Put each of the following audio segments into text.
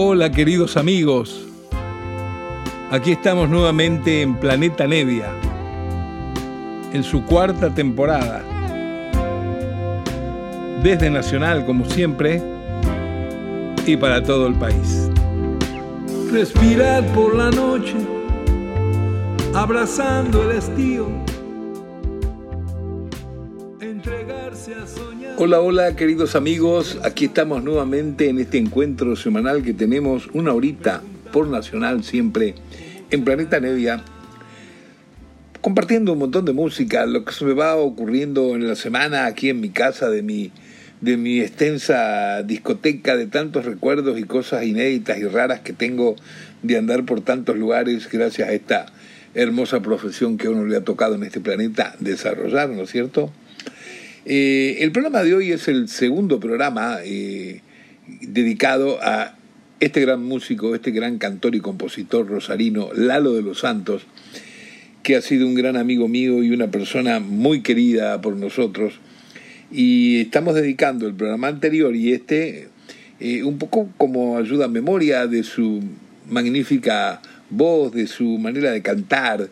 Hola queridos amigos, aquí estamos nuevamente en Planeta Nevia, en su cuarta temporada. Desde Nacional, como siempre, y para todo el país. Respirar por la noche, abrazando el estío. Hola, hola queridos amigos, aquí estamos nuevamente en este encuentro semanal que tenemos una horita por Nacional siempre en Planeta Nevia, compartiendo un montón de música, lo que se me va ocurriendo en la semana aquí en mi casa de mi de mi extensa discoteca de tantos recuerdos y cosas inéditas y raras que tengo de andar por tantos lugares gracias a esta hermosa profesión que a uno le ha tocado en este planeta desarrollar, ¿no es cierto? Eh, el programa de hoy es el segundo programa eh, dedicado a este gran músico, este gran cantor y compositor rosarino, Lalo de los Santos, que ha sido un gran amigo mío y una persona muy querida por nosotros. Y estamos dedicando el programa anterior y este eh, un poco como ayuda a memoria de su magnífica voz, de su manera de cantar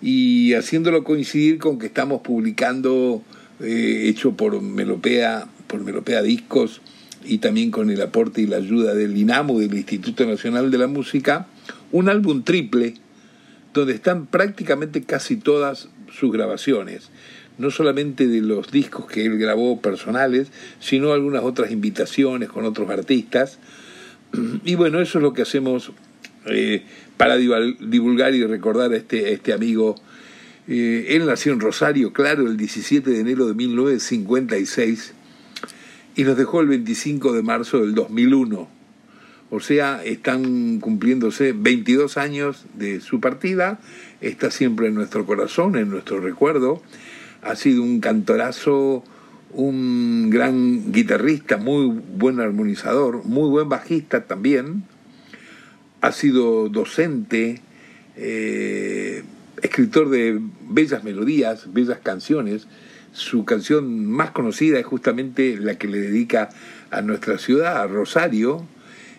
y haciéndolo coincidir con que estamos publicando, eh, hecho por Melopea, por Melopea Discos y también con el aporte y la ayuda del INAMU, del Instituto Nacional de la Música, un álbum triple donde están prácticamente casi todas sus grabaciones no solamente de los discos que él grabó personales, sino algunas otras invitaciones con otros artistas. Y bueno, eso es lo que hacemos eh, para divulgar y recordar a este, este amigo. Eh, él nació en Rosario, claro, el 17 de enero de 1956 y nos dejó el 25 de marzo del 2001. O sea, están cumpliéndose 22 años de su partida, está siempre en nuestro corazón, en nuestro recuerdo ha sido un cantorazo, un gran guitarrista, muy buen armonizador, muy buen bajista también. Ha sido docente, eh, escritor de bellas melodías, bellas canciones. Su canción más conocida es justamente la que le dedica a nuestra ciudad, a Rosario.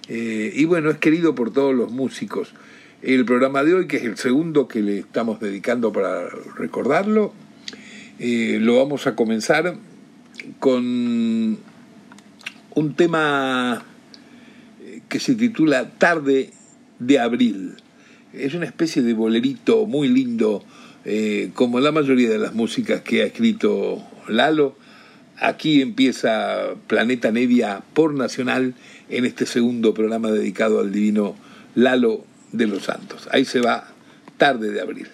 Eh, y bueno, es querido por todos los músicos. El programa de hoy, que es el segundo que le estamos dedicando para recordarlo, eh, lo vamos a comenzar con un tema eh, que se titula Tarde de Abril. Es una especie de bolerito muy lindo, eh, como la mayoría de las músicas que ha escrito Lalo. Aquí empieza Planeta Nevia por Nacional en este segundo programa dedicado al divino Lalo de los Santos. Ahí se va Tarde de Abril.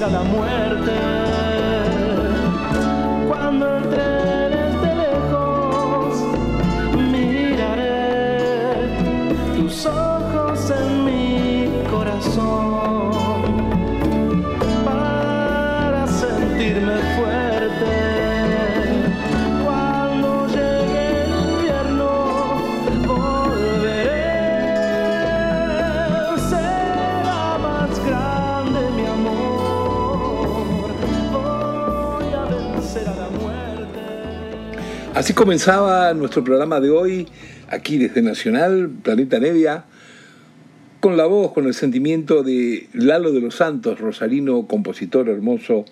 A la muerte. Así comenzaba nuestro programa de hoy, aquí desde Nacional, Planeta Nevia, con la voz, con el sentimiento de Lalo de los Santos, rosarino, compositor hermoso,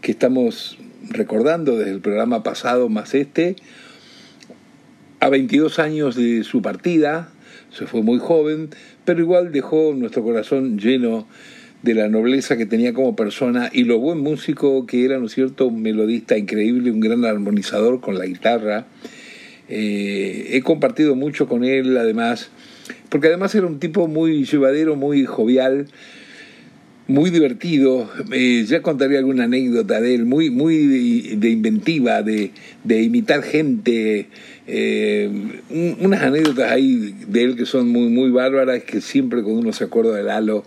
que estamos recordando desde el programa pasado más este, a 22 años de su partida, se fue muy joven, pero igual dejó nuestro corazón lleno de la nobleza que tenía como persona y lo buen músico que era, ¿no es cierto?, un melodista increíble, un gran armonizador con la guitarra. Eh, he compartido mucho con él, además, porque además era un tipo muy llevadero, muy jovial, muy divertido. Eh, ya contaré alguna anécdota de él, muy, muy de, inventiva, de, de, imitar gente. Eh, un, unas anécdotas ahí de él que son muy, muy bárbaras, que siempre cuando uno se acuerda del halo,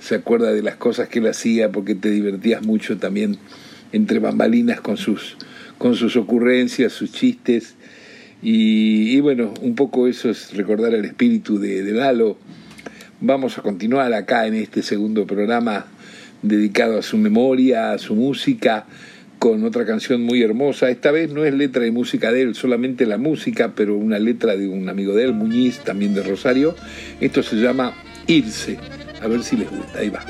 se acuerda de las cosas que él hacía, porque te divertías mucho también entre bambalinas con sus, con sus ocurrencias, sus chistes. Y, bueno, un poco eso es recordar el espíritu de, de Lalo. Vamos a continuar acá en este segundo programa dedicado a su memoria, a su música, con otra canción muy hermosa. Esta vez no es letra y música de él, solamente la música, pero una letra de un amigo de él, Muñiz, también de Rosario. Esto se llama Irse. A ver si les gusta. Ahí va.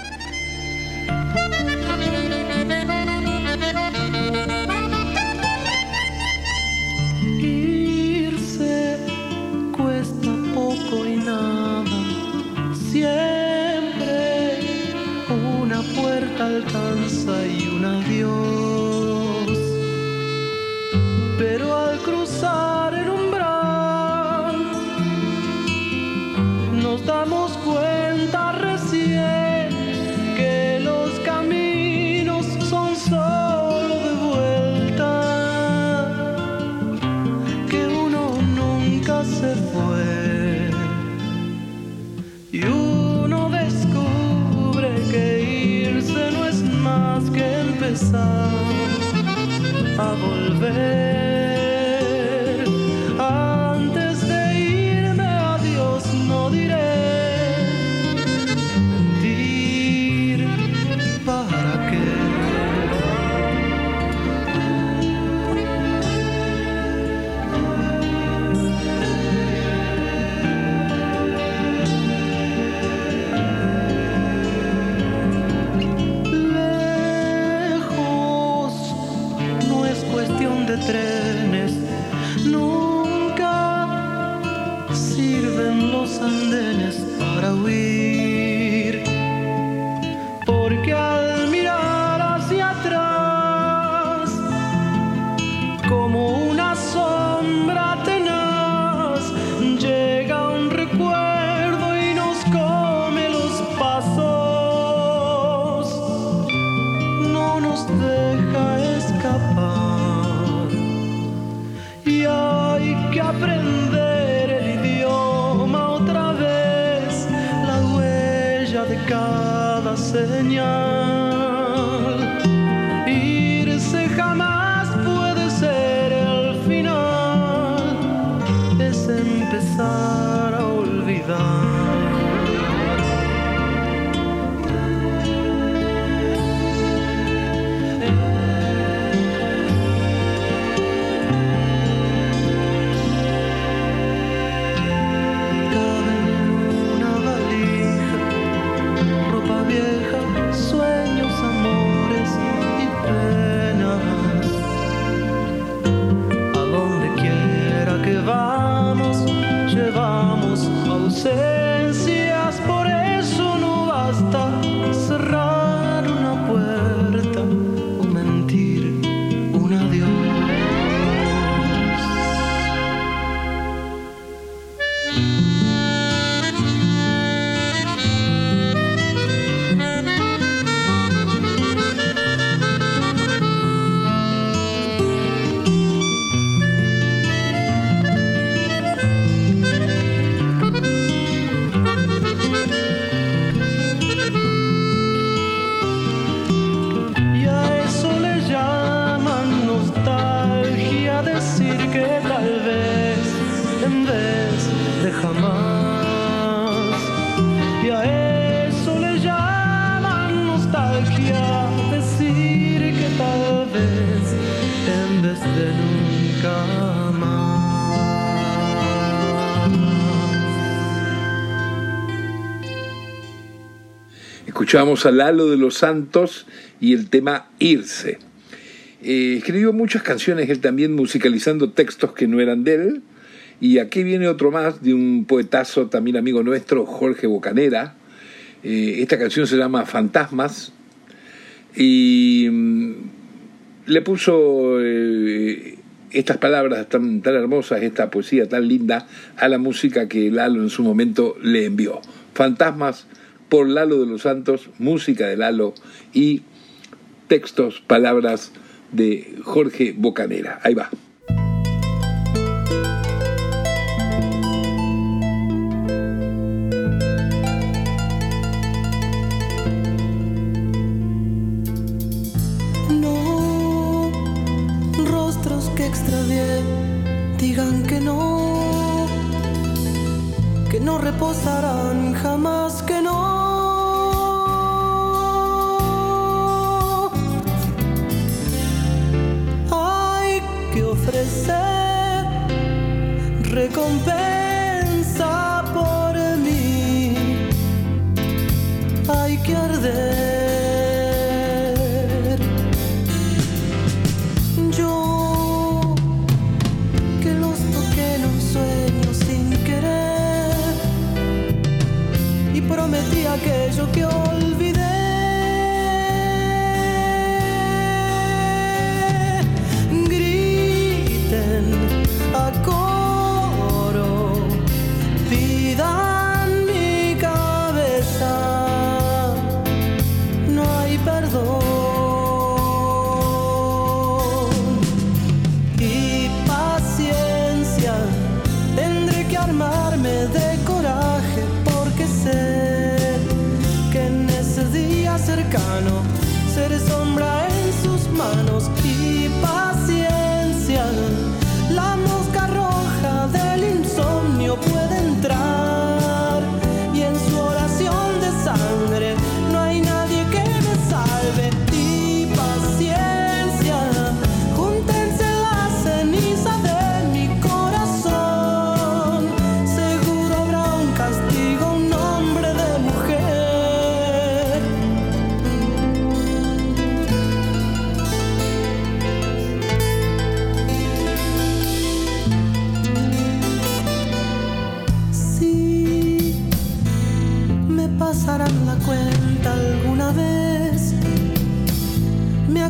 We. Escuchamos a Lalo de los Santos y el tema Irse. Eh, escribió muchas canciones él también musicalizando textos que no eran de él. Y aquí viene otro más de un poetazo también amigo nuestro, Jorge Bocanera. Eh, esta canción se llama Fantasmas y mm, le puso eh, estas palabras tan, tan hermosas, esta poesía tan linda a la música que Lalo en su momento le envió. Fantasmas por Lalo de los Santos, música de Lalo y textos, palabras de Jorge Bocanera. Ahí va. Ofrecer recompensa por mí, hay que arder. Yo que los toqué en un sueño sin querer y prometí aquello que olvidé.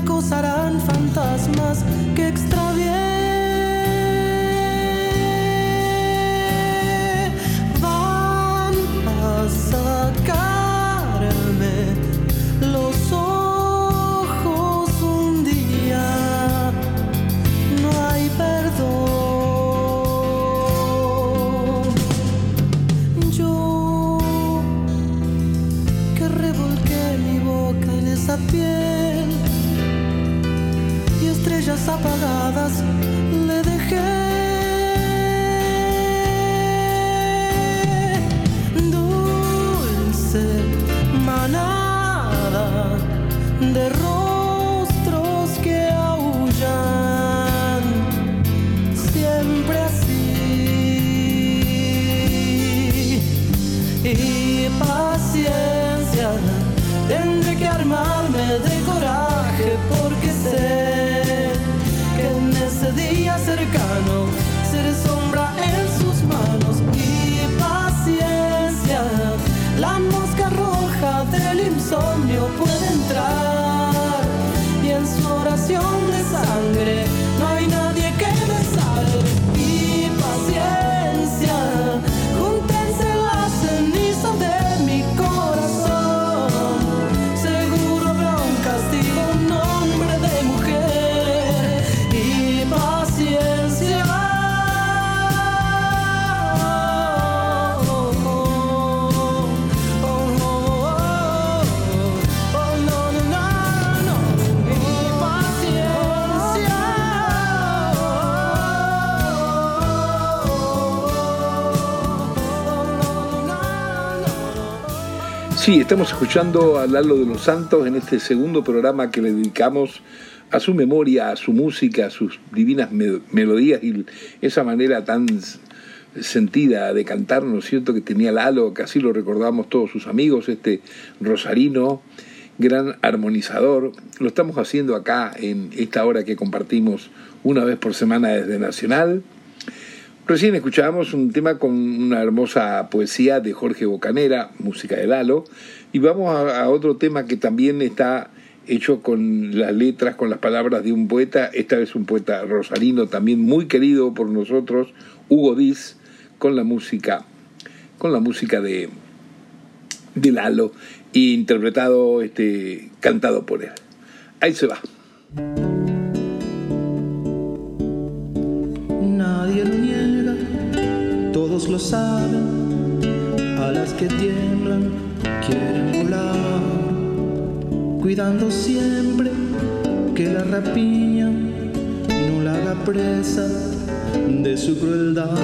Acosarán fantasmas que extravié. Sí, estamos escuchando a Lalo de los Santos en este segundo programa que le dedicamos a su memoria, a su música, a sus divinas me- melodías y esa manera tan sentida de cantar, ¿no es cierto?, que tenía Lalo, que así lo recordamos todos sus amigos, este rosarino, gran armonizador. Lo estamos haciendo acá en esta hora que compartimos una vez por semana desde Nacional. Recién escuchábamos un tema con una hermosa poesía de Jorge Bocanera, música de Lalo, y vamos a, otro tema que también está hecho con las letras, con las palabras de un poeta, esta vez un poeta rosarino también muy querido por nosotros, Hugo Diz, con la música, con la música de, de Lalo, interpretado, este, cantado por él. Ahí se va. Lo saben. A las que tiemblan quieren volar, cuidando siempre que la rapiña no la haga presa de su crueldad.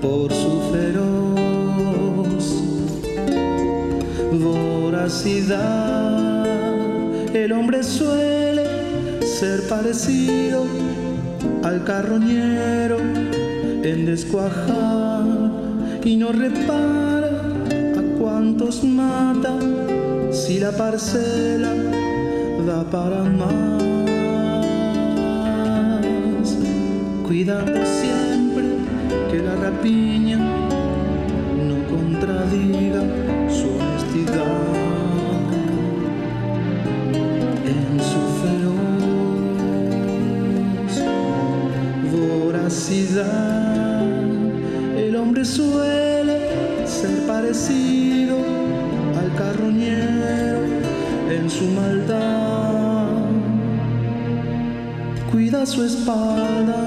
Por su feroz voracidad, el hombre suele ser parecido al carroñero en descuajar y no repara a cuantos mata si la parcela da para más, cuidando siempre que la rapiña no contradiga su honestidad El hombre suele ser parecido al carroñero en su maldad. Cuida su espalda,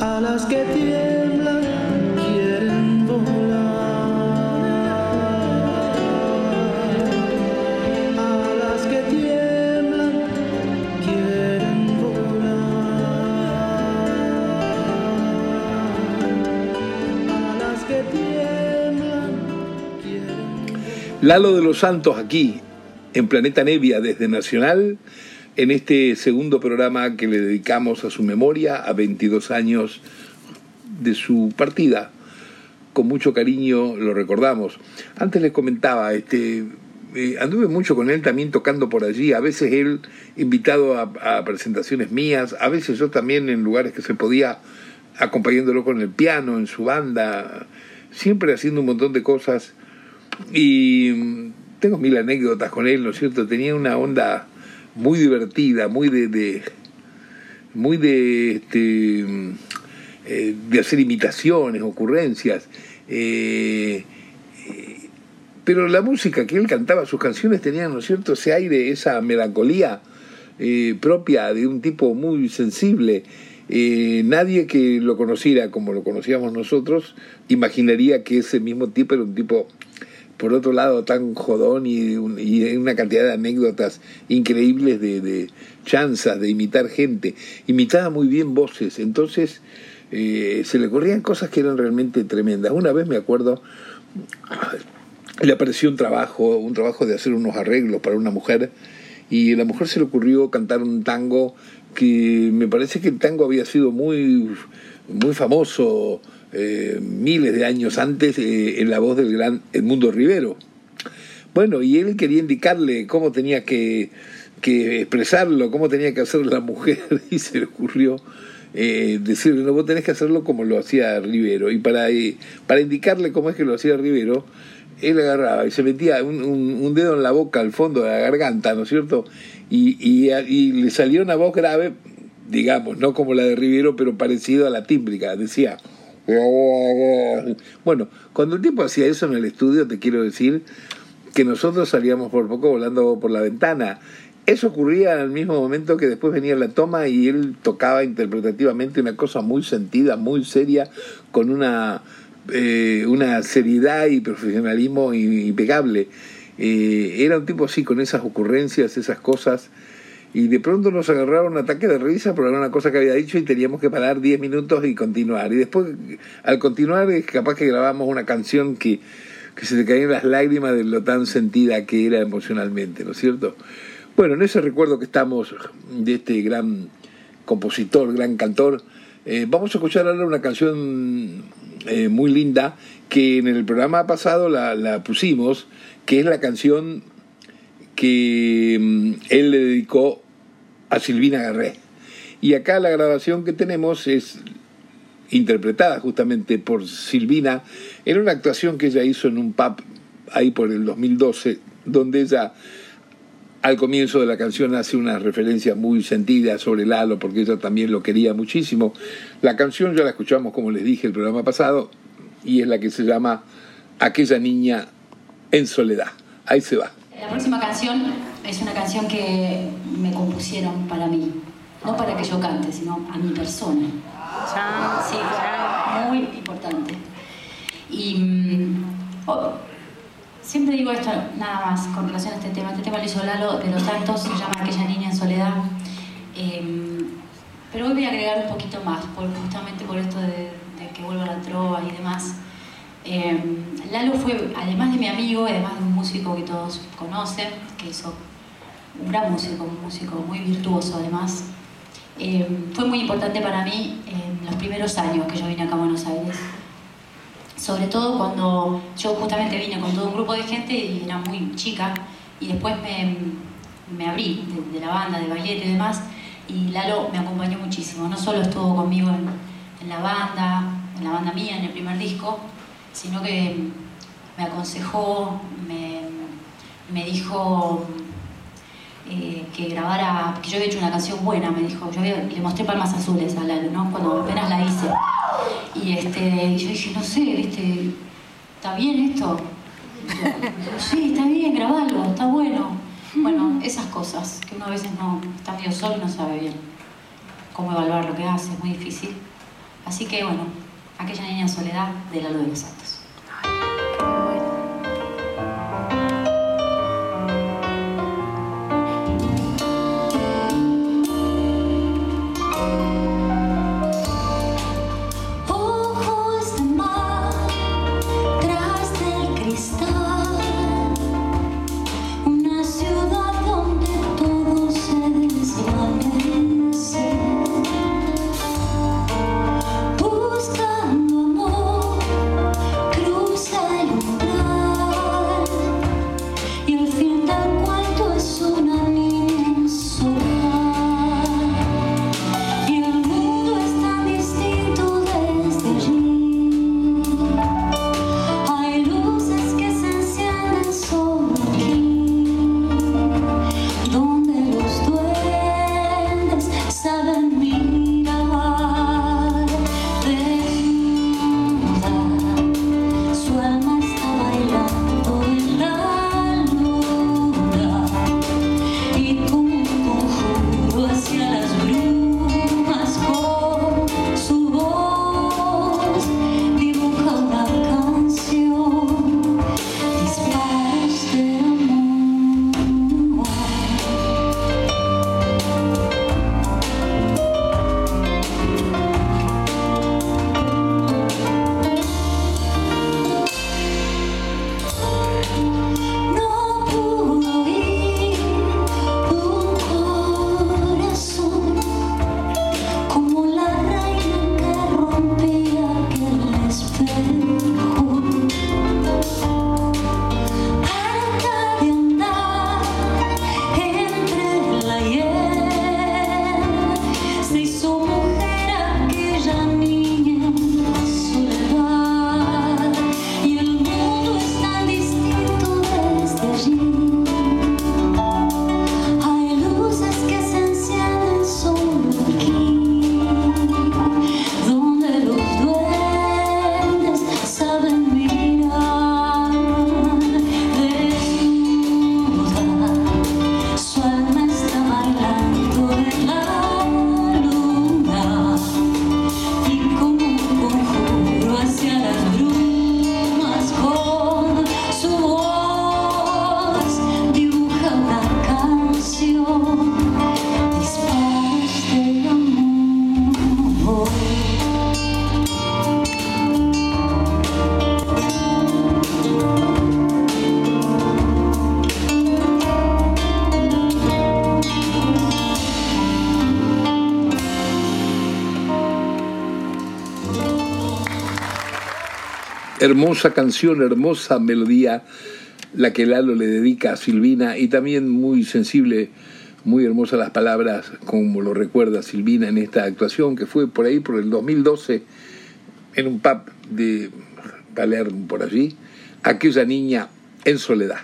A las que tiemblan quieren volar, a las que tiemblan quieren volar, a las que tiemblan quieren Lalo de los Santos aquí, en Planeta Nevia, desde Nacional, en este segundo programa que le dedicamos a su memoria, a 22 años de su partida. Con mucho cariño lo recordamos. Antes les comentaba, este, eh, anduve mucho con él también tocando por allí, a veces él invitado a, a presentaciones mías, a veces yo también en lugares que se podía, acompañándolo con el piano, en su banda, siempre haciendo un montón de cosas y mm, tengo mil anécdotas con él, ¿no es cierto? Tenía una onda muy divertida, muy de, de- muy de este eh, de hacer imitaciones, ocurrencias. eh, eh, pero la música que él cantaba, sus canciones tenían, ¿no es cierto?, ese aire, esa melancolía propia de un tipo muy sensible. Nadie que lo conociera como lo conocíamos nosotros imaginaría que ese mismo tipo era un tipo, por otro lado, tan jodón y, y una cantidad de anécdotas increíbles de, chanzas, de imitar gente. Imitaba muy bien voces, entonces eh, se le ocurrían cosas que eran realmente tremendas. Una vez me acuerdo, le apareció un trabajo, un trabajo de hacer unos arreglos para una mujer y a la mujer se le ocurrió cantar un tango que me parece que el tango había sido muy, muy famoso eh, miles de años antes eh, en la voz del gran Edmundo Rivero. Bueno, y él quería indicarle cómo tenía que, que expresarlo, cómo tenía que hacer la mujer, y se le ocurrió eh, decirle, no, vos tenés que hacerlo como lo hacía Rivero. Y para, eh, para indicarle cómo es que lo hacía Rivero, él agarraba y se metía un, dedo en la boca, al fondo de la garganta, ¿no es cierto? Y, y, y le salía una voz grave, digamos, no como la de Rivero, pero parecido a la tímbrica, decía... Bueno, cuando el tipo hacía eso en el estudio, te quiero decir que nosotros salíamos por poco volando por la ventana. Eso ocurría al mismo momento que después venía la toma y él tocaba interpretativamente una cosa muy sentida, muy seria, con una, eh, una seriedad y profesionalismo impecable. Eh, era un tipo así, con esas ocurrencias, esas cosas, y de pronto nos agarraba un ataque de risa por una cosa que había dicho y teníamos que parar 10 minutos y continuar. Y después, al continuar, es capaz que grabamos una canción que, que se te caían las lágrimas de lo tan sentida que era emocionalmente, ¿no es cierto? Bueno, en ese recuerdo que estamos de este gran compositor, gran cantor, eh, vamos a escuchar ahora una canción eh, muy linda que en el programa pasado la, pusimos, que es la canción que mm, él le dedicó a Silvina Garré. Y acá la grabación que tenemos es interpretada justamente por Silvina en una actuación que ella hizo en un pub ahí por el 2012, donde ella al comienzo de la canción hace una referencia muy sentida sobre Lalo, porque ella también lo quería muchísimo. La canción ya la escuchamos, como les dije, el programa pasado, y es la que se llama Aquella niña en soledad. Ahí se va. La próxima canción es una canción que me compusieron para mí, no para que yo cante, sino a mi persona. Sí, muy importante. Y mm, oh, Siempre digo esto, nada más, con relación a este tema. Este tema lo hizo Lalo de los Santos, se llama Aquella niña en soledad. Em, pero hoy voy a agregar un poquito más, justamente por esto de, que vuelva la trova y demás. Em, Lalo fue, además de mi amigo, además de un músico que todos conocen, que hizo un gran músico, un músico muy virtuoso además, em, fue muy importante para mí en los primeros años que yo vine acá a Buenos Aires sobre todo cuando yo justamente vine con todo un grupo de gente y era muy chica y después me, me abrí de, la banda, de ballet y demás y Lalo me acompañó muchísimo, no solo estuvo conmigo en, en la banda, en la banda mía, en el primer disco, sino que me aconsejó, me, me dijo eh, que grabara, que yo había hecho una canción buena, me dijo, yo le mostré Palmas Azules a Lalo, ¿no? Cuando apenas la hice. Y este, yo dije, no sé, ¿viste? ¿está bien esto? sí, está bien, grabalo, está bueno. Bueno, esas cosas que uno a veces no está medio solo y no sabe bien cómo evaluar lo que hace, es muy difícil. Así que bueno, aquella niña soledad de Lalo de los Santos. Hermosa canción, hermosa melodía, la que Lalo le dedica a Silvina y también muy sensible, muy hermosas las palabras, como lo recuerda Silvina en esta actuación que fue por ahí por el 2012 en un pub de Palermo por allí, aquella niña en soledad.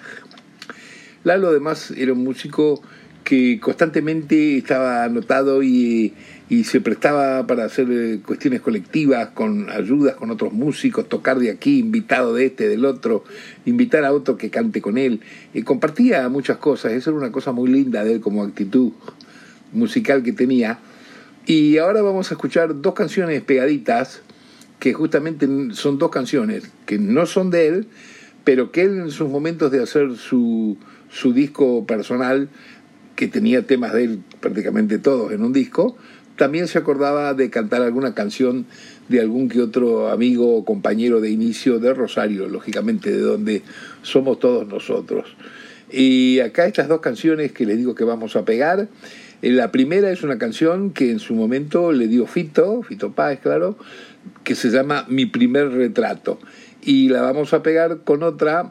Lalo además era un músico que constantemente estaba anotado y, se prestaba para hacer eh, cuestiones colectivas, con ayudas con otros músicos, tocar de aquí, invitado de este, del otro, invitar a otro que cante con él. Y compartía muchas cosas, eso era una cosa muy linda de él como actitud musical que tenía. Y ahora vamos a escuchar dos canciones pegaditas, que justamente son dos canciones que no son de él, pero que él en sus momentos de hacer su, su disco personal que tenía temas de él prácticamente todos en un disco, también se acordaba de cantar alguna canción de algún que otro amigo o compañero de inicio de Rosario, lógicamente, de donde somos todos nosotros. Y acá estas dos canciones que les digo que vamos a pegar. Eh, la primera es una canción que en su momento le dio Fito, Fito Páez, claro, que se llama Mi primer retrato. Y la vamos a pegar con otra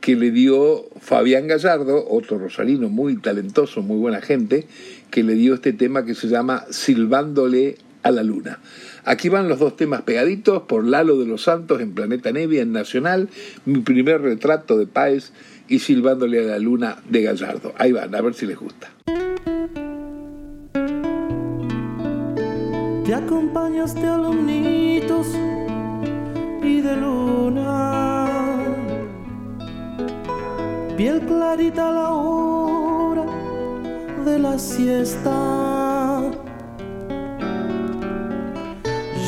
que le dio Fabián Gallardo, otro rosarino muy talentoso, muy buena gente, que le dio este tema que se llama Silbándole a la Luna. Aquí van los dos temas pegaditos por Lalo de los Santos en Planeta Nevia, en Nacional, mi primer retrato de Páez y Silbándole a la Luna de Gallardo. Ahí van, a ver si les gusta. Te acompañaste a los y de luna piel clarita la hora de la siesta.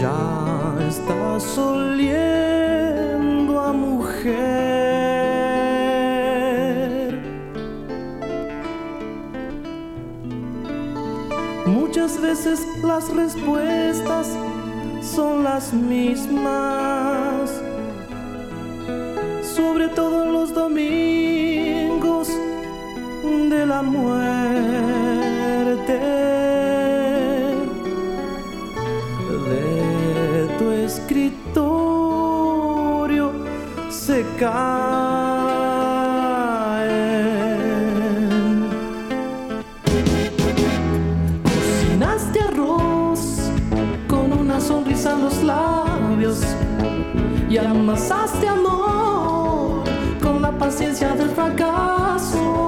Ya estás oliendo a mujer. Muchas veces las respuestas son las mismas, sobre todo los domingos de la muerte de tu escritorio se caen. Cocinaste arroz con una sonrisa en los labios y amasaste amor con la paciencia del fracaso.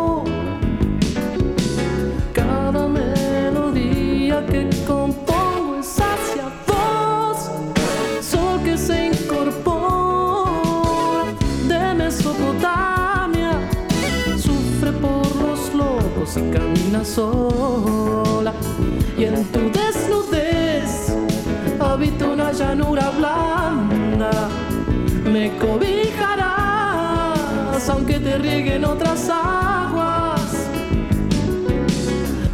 Camina sola y en tu desnudez habita una llanura blanda. Me cobijarás aunque te rieguen otras aguas,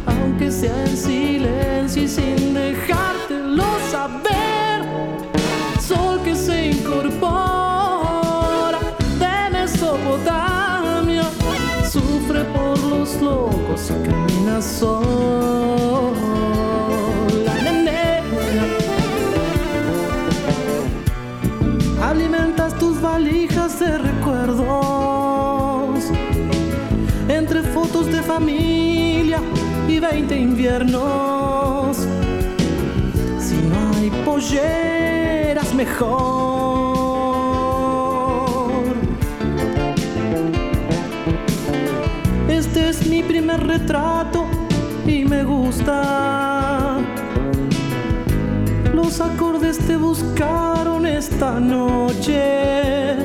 aunque sea en silencio y sin dejártelo lobos se camina sola, Alimentas tus valijas de recuerdos entre fotos de familia y 20 inviernos. Si no hay polleras, mejor. Retrato y me gusta. Los acordes te buscaron esta noche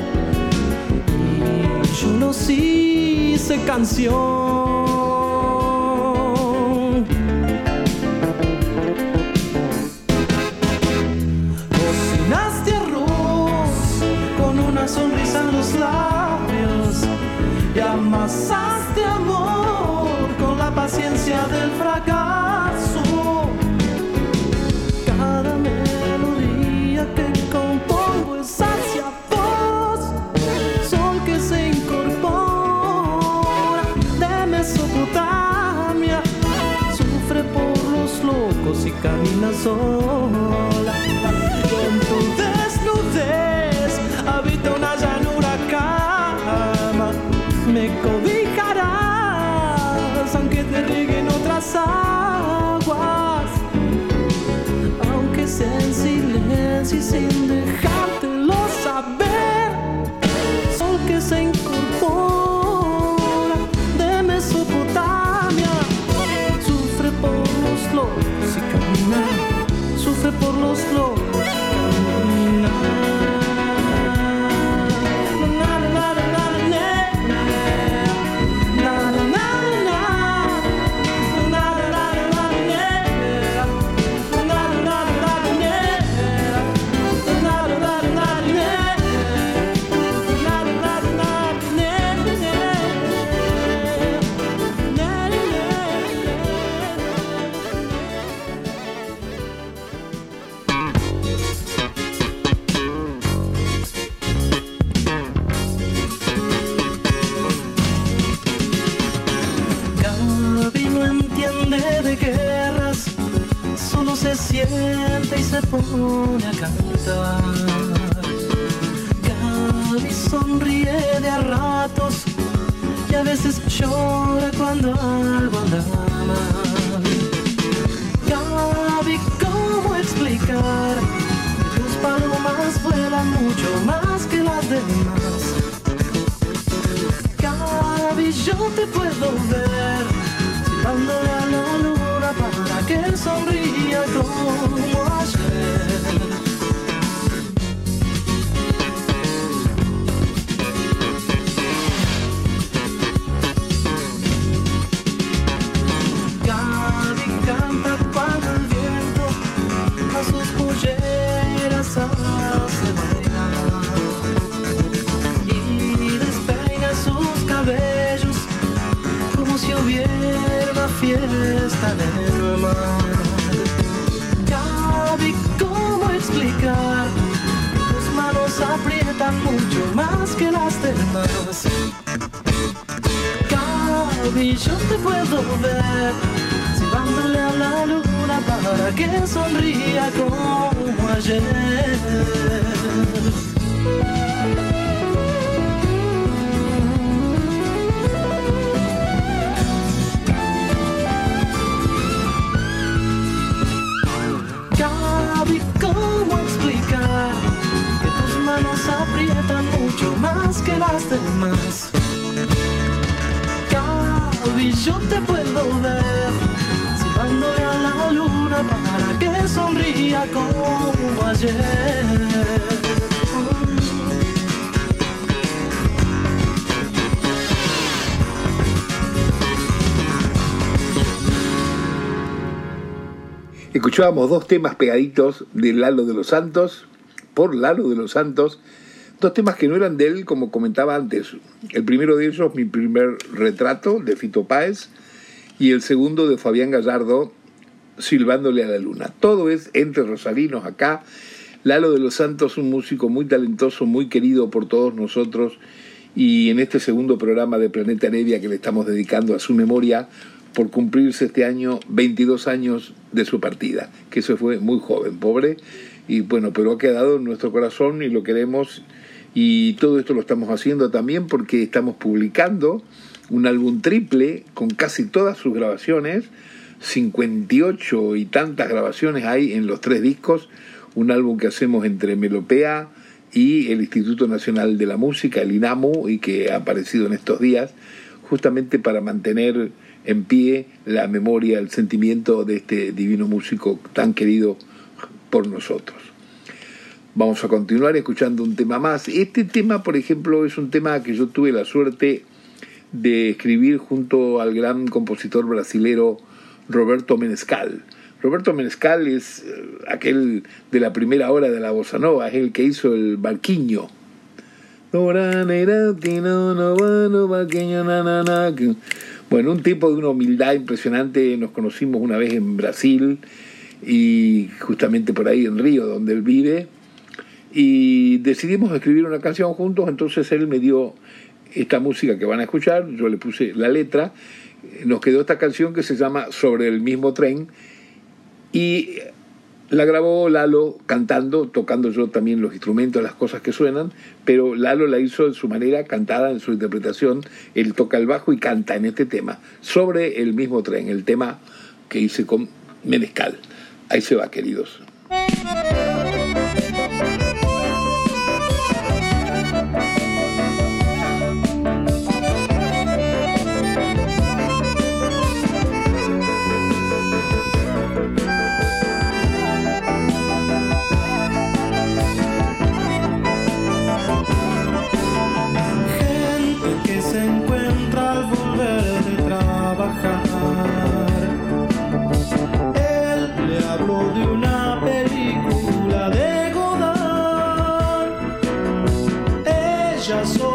y yo los hice canción. Cocinaste arroz con una sonrisa en los labios y amasaste paciencia del fracaso. Cada melodía que compongo es hacia vos, sol que se incorpora de Mesopotamia, sufre por los locos y camina sola. Con tu aguas, aunque sea en silencio y sin dejártelo Gaby, yo te puedo ver silbándole a la luna para que sonría como ayer. Gaby, ¿cómo explicar que tus manos aprietan mucho más que las demás? Yo te puedo ver silbándole a la luna para que sonría como ayer. Escuchábamos dos temas pegaditos de Lalo de los Santos, por Lalo de los Santos, dos temas que no eran de él, como comentaba antes. El primero de ellos, mi primer retrato, de Fito Páez, y el segundo de Fabián Gallardo, Silbándole a la Luna. Todo es entre rosarinos acá. Lalo de los Santos, un músico muy talentoso, muy querido por todos nosotros, y en este segundo programa de Planeta Nevia que le estamos dedicando a su memoria, por cumplirse este año 22 años de su partida, que se fue muy joven, pobre, y bueno, pero ha quedado en nuestro corazón y lo queremos, y todo esto lo estamos haciendo también porque estamos publicando un álbum triple con casi todas sus grabaciones, 58 y tantas grabaciones hay en los tres discos, un álbum que hacemos entre Melopea y el Instituto Nacional de la Música, el INAMU, y que ha aparecido en estos días, justamente para mantener en pie la memoria, el sentimiento de este divino músico tan querido por nosotros. Vamos a continuar escuchando un tema más. Este tema, por ejemplo, es un tema que yo tuve la suerte de escribir junto al gran compositor brasilero Roberto Menescal. Roberto Menescal es eh, aquel de la primera hora de la bossa nova, es el que hizo el barquiño. Bueno, un tipo de una humildad impresionante. Nos conocimos una vez en Brasil y justamente por ahí en Río, donde él vive. Y decidimos escribir una canción juntos, entonces él me dio esta música que van a escuchar, yo le puse la letra, nos quedó esta canción que se llama Sobre el mismo tren y La grabó Lalo cantando, tocando yo también los instrumentos, las cosas que suenan, pero Lalo la hizo de su manera, cantada en su interpretación. Él toca el bajo y canta en este tema, sobre el mismo tren, el tema que hice con Menescal. Ahí se va, queridos. just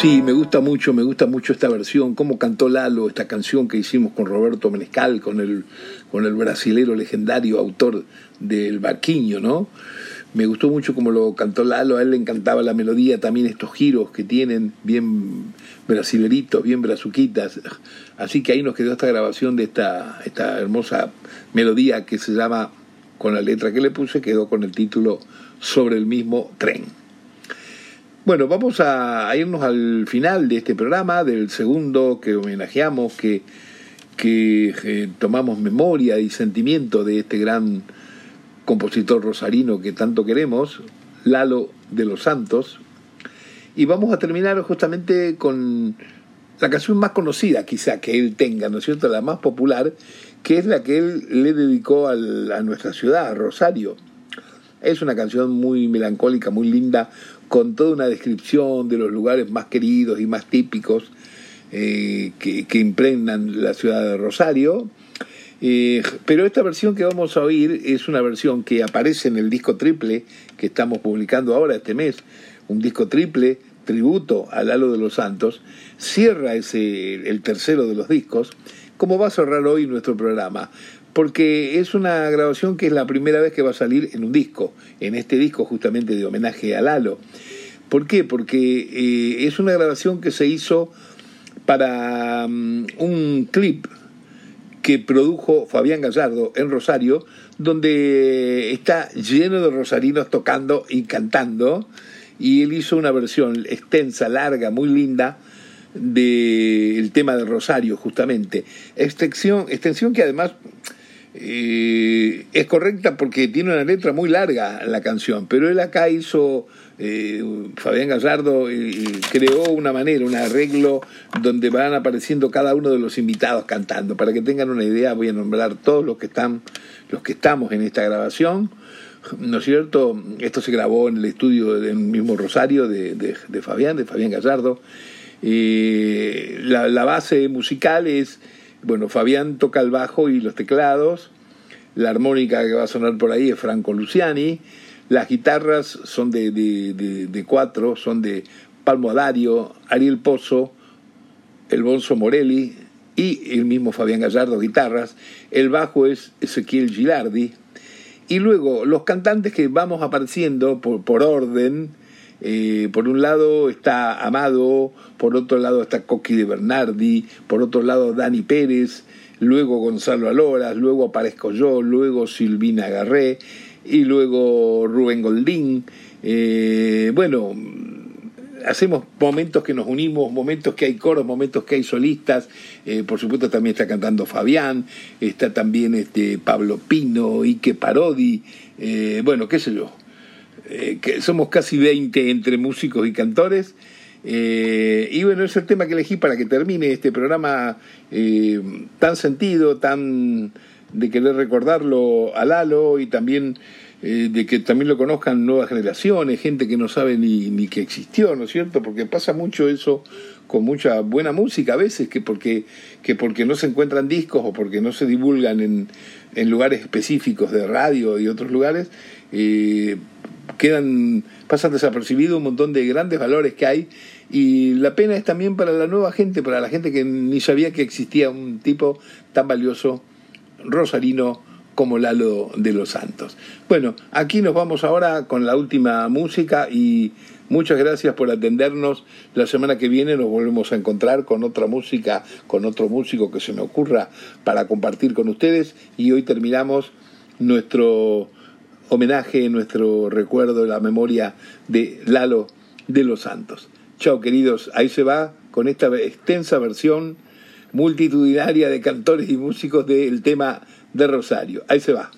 Sí, me gusta mucho, me gusta mucho esta versión, cómo cantó Lalo esta canción que hicimos con Roberto Menescal, con el, con el brasilero legendario autor del Barquiño, ¿no? Me gustó mucho como lo cantó Lalo, a él le encantaba la melodía, también estos giros que tienen, bien brasileritos, bien brazuquitas. Así que ahí nos quedó esta grabación de esta, esta hermosa melodía que se llama, con la letra que le puse, quedó con el título Sobre el mismo tren. Bueno, vamos a irnos al final de este programa, del segundo que homenajeamos, que, que eh, tomamos memoria y sentimiento de este gran compositor rosarino que tanto queremos, Lalo de los Santos. Y vamos a terminar justamente con la canción más conocida quizá que él tenga, ¿no es cierto? La más popular, que es la que él le dedicó al, a nuestra ciudad, Rosario. Es una canción muy melancólica, muy linda, con toda una descripción de los lugares más queridos y más típicos eh, que, impregnan la ciudad de Rosario. Eh, pero esta versión que vamos a oír es una versión que aparece en el disco triple que estamos publicando ahora este mes, un disco triple tributo a Lalo de los Santos, cierra ese, el tercero de los discos, como va a cerrar hoy nuestro programa, porque es una grabación que es la primera vez que va a salir en un disco, en este disco justamente de homenaje a Lalo. ¿Por qué? Porque eh, es una grabación que se hizo para mm, un clip que produjo Fabián Gallardo en Rosario, donde está lleno de rosarinos tocando y cantando, y él hizo una versión extensa, larga, muy linda del tema de Rosario, justamente. Extensión, extensión que además eh, es correcta porque tiene una letra muy larga la canción, pero él acá hizo eh, Fabián Gallardo eh, creó una manera, un arreglo donde van apareciendo cada uno de los invitados cantando. Para que tengan una idea, voy a nombrar todos los que están, los que estamos en esta grabación. ¿No es cierto? Esto se grabó en el estudio del mismo Rosario de, de, Fabián, de Fabián Gallardo. Eh, la, la base musical es, bueno, Fabián toca el bajo y los teclados. La armónica que va a sonar por ahí es Franco Luciani. Las guitarras son de, de, cuatro, son de Palmo Adario, Ariel Pozo, el Bonzo Morelli y el mismo Fabián Gallardo, guitarras. El bajo es Ezequiel Gilardi. Y luego los cantantes que vamos apareciendo por, por orden, eh, por un lado está Amado, por otro lado está Coqui de Bernardi, por otro lado Dani Pérez, luego Gonzalo Aloras, luego aparezco yo, luego Silvina Garré y luego Rubén Goldín. Eh, bueno, hacemos momentos que nos unimos, momentos que hay coros, momentos que hay solistas. Eh, por supuesto también está cantando Fabián, está también este Pablo Pino, Ike Parodi, eh, bueno, qué sé yo. Que somos casi 20 entre músicos y cantores. y bueno, es el tema que elegí para que termine este programa tan sentido, tan de querer recordarlo a Lalo y también eh, de que también lo conozcan nuevas generaciones, gente que no sabe ni, ni que existió, ¿no es cierto? Porque pasa mucho eso con mucha buena música a veces, que porque, que porque no se encuentran discos o porque no se divulgan en, en lugares específicos de radio y otros lugares, eh, quedan, pasan desapercibidos un montón de grandes valores que hay y la pena es también para la nueva gente, para la gente que ni sabía que existía un tipo tan valioso rosarino como Lalo de los Santos. Bueno, aquí nos vamos ahora con la última música y muchas gracias por atendernos. La semana que viene nos volvemos a encontrar con otra música, con otro músico que se me ocurra para compartir con ustedes y hoy terminamos nuestro homenaje, nuestro recuerdo, la memoria de Lalo de los Santos. Chao queridos, ahí se va con esta extensa versión multitudinaria de cantores y músicos del tema de Rosario. Ahí se va.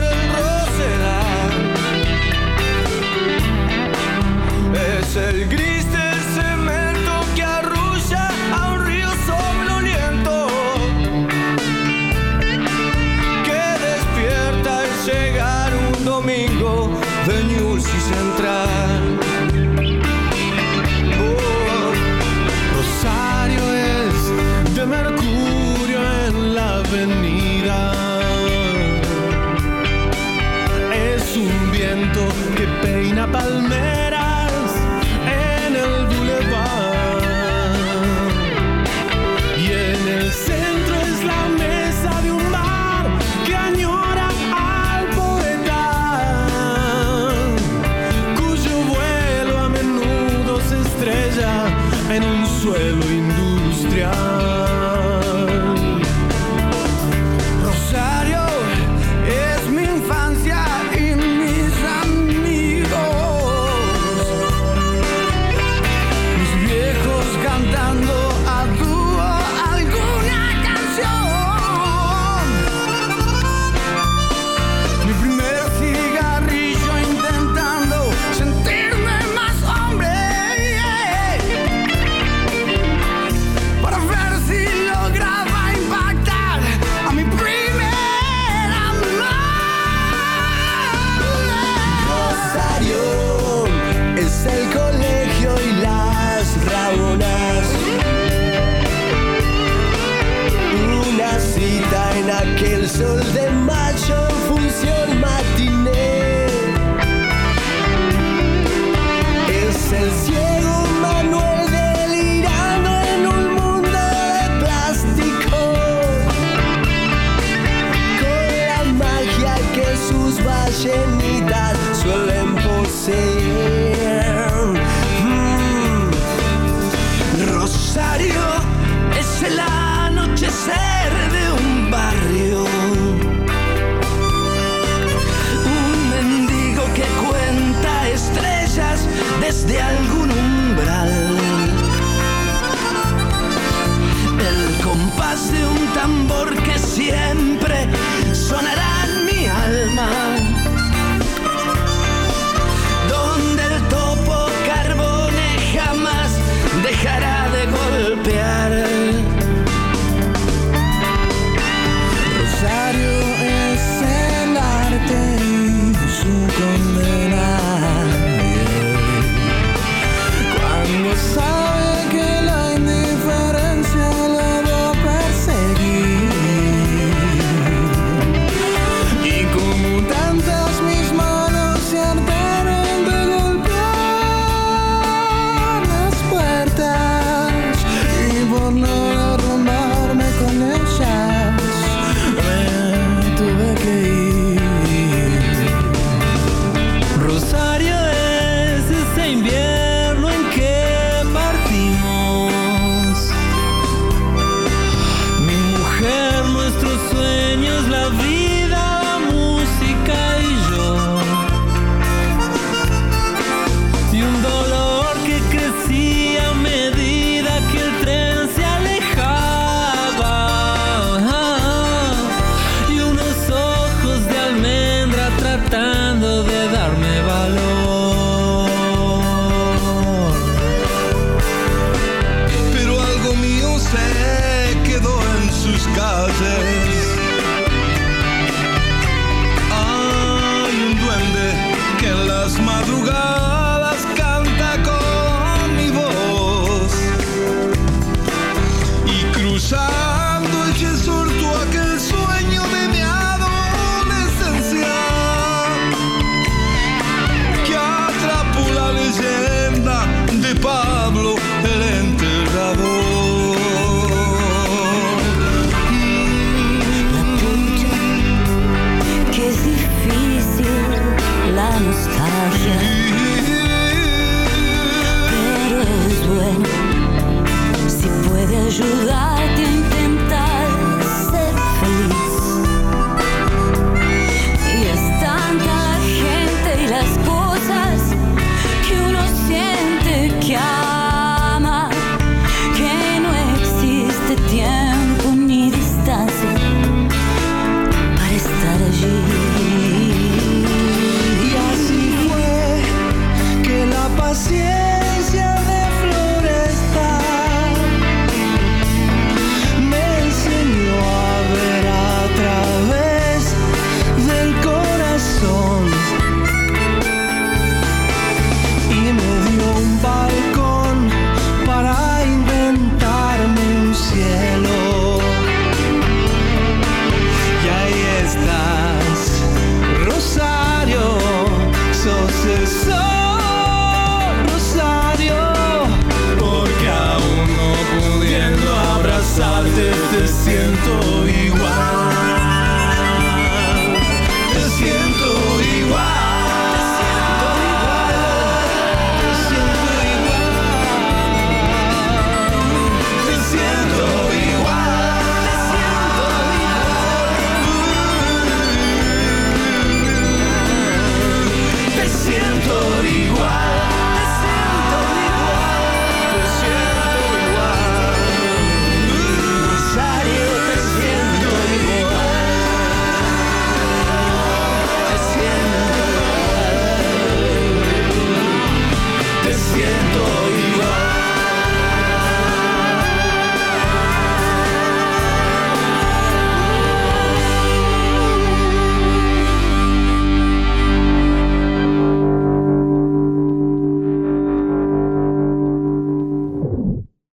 The peina palmera.